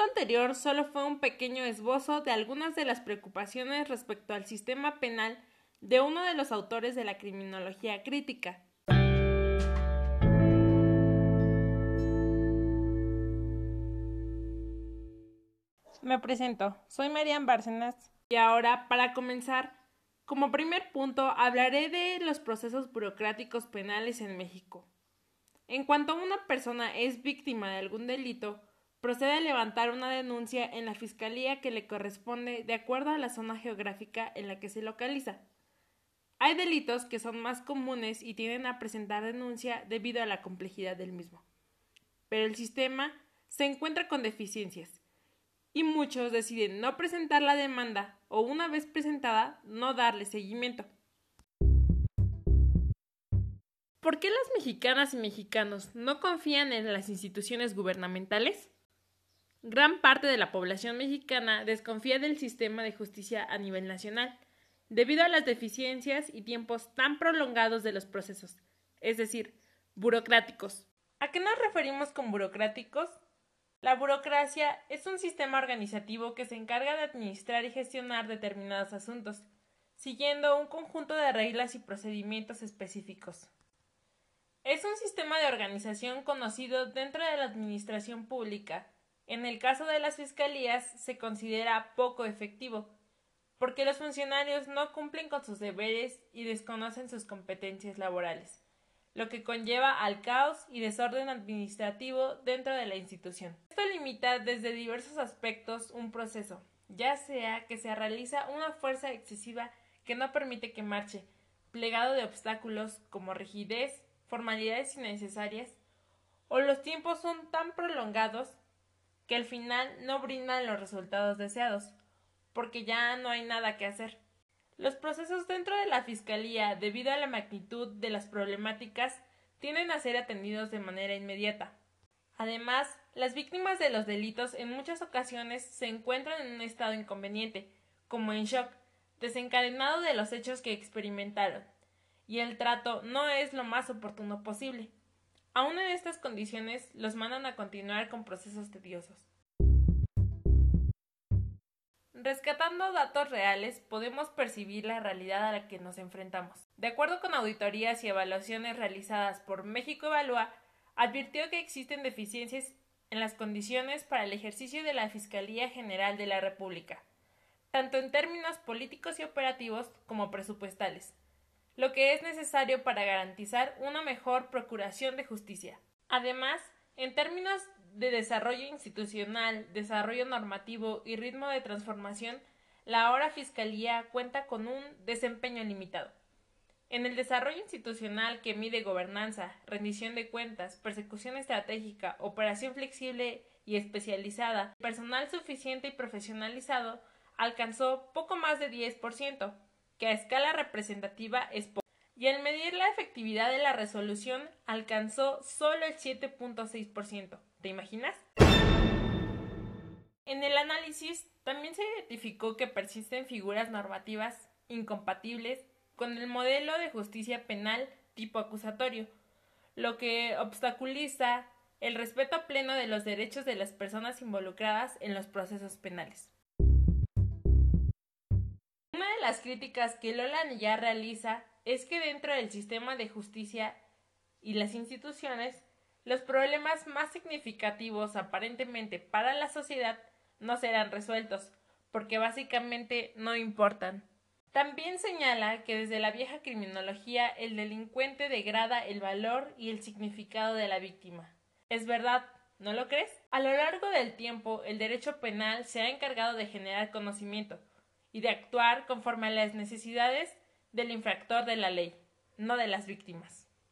punto anterior solo fue un pequeño esbozo de algunas de las preocupaciones respecto al sistema penal de uno de los autores de la criminología crítica. Me presento, soy Marian Bárcenas y ahora, para comenzar, como primer punto hablaré de los procesos burocráticos penales en México. En cuanto una persona es víctima de algún delito, procede a levantar una denuncia en la fiscalía que le corresponde de acuerdo a la zona geográfica en la que se localiza. Hay delitos que son más comunes y tienden a presentar denuncia debido a la complejidad del mismo. Pero el sistema se encuentra con deficiencias y muchos deciden no presentar la demanda o una vez presentada no darle seguimiento. ¿Por qué las mexicanas y mexicanos no confían en las instituciones gubernamentales? Gran parte de la población mexicana desconfía del sistema de justicia a nivel nacional, debido a las deficiencias y tiempos tan prolongados de los procesos, es decir, burocráticos. ¿A qué nos referimos con burocráticos? La burocracia es un sistema organizativo que se encarga de administrar y gestionar determinados asuntos, siguiendo un conjunto de reglas y procedimientos específicos. Es un sistema de organización conocido dentro de la administración pública, en el caso de las fiscalías se considera poco efectivo, porque los funcionarios no cumplen con sus deberes y desconocen sus competencias laborales, lo que conlleva al caos y desorden administrativo dentro de la institución. Esto limita desde diversos aspectos un proceso, ya sea que se realiza una fuerza excesiva que no permite que marche, plegado de obstáculos como rigidez, formalidades innecesarias, o los tiempos son tan prolongados que al final no brindan los resultados deseados, porque ya no hay nada que hacer. Los procesos dentro de la Fiscalía, debido a la magnitud de las problemáticas, tienden a ser atendidos de manera inmediata. Además, las víctimas de los delitos en muchas ocasiones se encuentran en un estado inconveniente, como en shock, desencadenado de los hechos que experimentaron, y el trato no es lo más oportuno posible. Aún en estas condiciones, los mandan a continuar con procesos tediosos. Rescatando datos reales, podemos percibir la realidad a la que nos enfrentamos. De acuerdo con auditorías y evaluaciones realizadas por México Evalúa, advirtió que existen deficiencias en las condiciones para el ejercicio de la Fiscalía General de la República, tanto en términos políticos y operativos como presupuestales lo que es necesario para garantizar una mejor procuración de justicia. Además, en términos de desarrollo institucional, desarrollo normativo y ritmo de transformación, la ahora Fiscalía cuenta con un desempeño limitado. En el desarrollo institucional que mide gobernanza, rendición de cuentas, persecución estratégica, operación flexible y especializada, personal suficiente y profesionalizado alcanzó poco más de 10%, que a escala representativa es poco, y al medir la efectividad de la resolución alcanzó solo el 7.6%. ¿Te imaginas? En el análisis también se identificó que persisten figuras normativas incompatibles con el modelo de justicia penal tipo acusatorio, lo que obstaculiza el respeto pleno de los derechos de las personas involucradas en los procesos penales las críticas que Lola ya realiza es que dentro del sistema de justicia y las instituciones, los problemas más significativos aparentemente para la sociedad no serán resueltos, porque básicamente no importan. También señala que desde la vieja criminología el delincuente degrada el valor y el significado de la víctima. Es verdad, ¿no lo crees? A lo largo del tiempo, el derecho penal se ha encargado de generar conocimiento, y de actuar conforme a las necesidades del infractor de la ley, no de las víctimas.